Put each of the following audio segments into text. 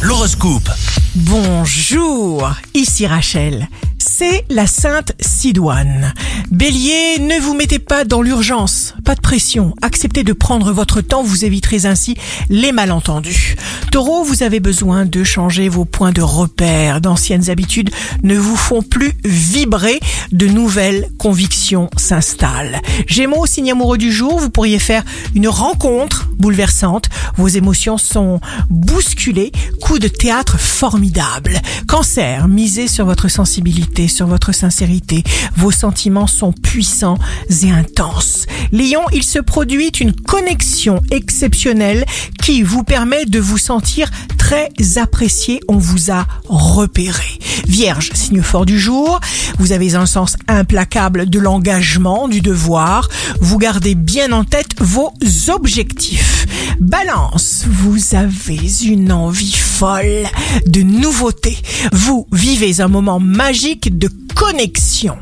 L'horoscope. Bonjour, ici Rachel. C'est la Sainte Sidoine. Bélier, ne vous mettez pas dans l'urgence, pas de pression. Acceptez de prendre votre temps, vous éviterez ainsi les malentendus. Taureau, vous avez besoin de changer vos points de repère. D'anciennes habitudes ne vous font plus vibrer, de nouvelles convictions s'installent. Gémeaux, signe amoureux du jour, vous pourriez faire une rencontre bouleversante. Vos émotions sont bousculées. Coup de théâtre formidable. Cancer, misez sur votre sensibilité, sur votre sincérité. Vos sentiments sont puissants et intenses. Lion, il se produit une connexion exceptionnelle qui vous permet de vous sentir très apprécié. On vous a repéré. Vierge, signe fort du jour. Vous avez un sens implacable de l'engagement, du devoir. Vous gardez bien en tête vos objectifs. Balance, vous avez une envie folle de nouveauté. Vous vivez un moment magique de connexion.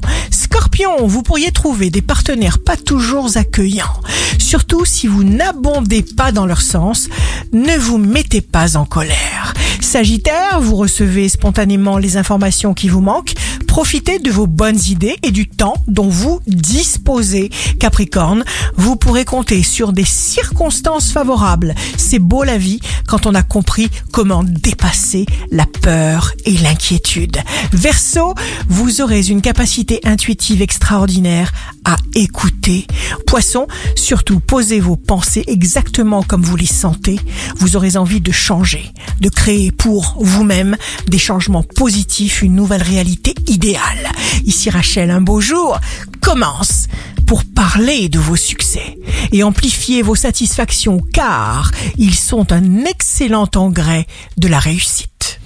Vous pourriez trouver des partenaires pas toujours accueillants. Surtout si vous n'abondez pas dans leur sens, ne vous mettez pas en colère. Sagittaire, vous recevez spontanément les informations qui vous manquent. Profitez de vos bonnes idées et du temps dont vous disposez. Capricorne, vous pourrez compter sur des circonstances favorables. C'est beau la vie quand on a compris comment dépasser la peur et l'inquiétude. Verseau, vous aurez une capacité intuitive extraordinaire à écouter. Poisson, surtout posez vos pensées exactement comme vous les sentez. Vous aurez envie de changer, de créer pour vous-même des changements positifs, une nouvelle réalité idéale. Ici Rachel, un beau jour commence pour parler de vos succès et amplifier vos satisfactions car ils sont un excellent engrais de la réussite.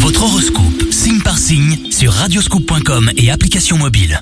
Votre horoscope, signe par signe, sur radioscoop.com et application mobile.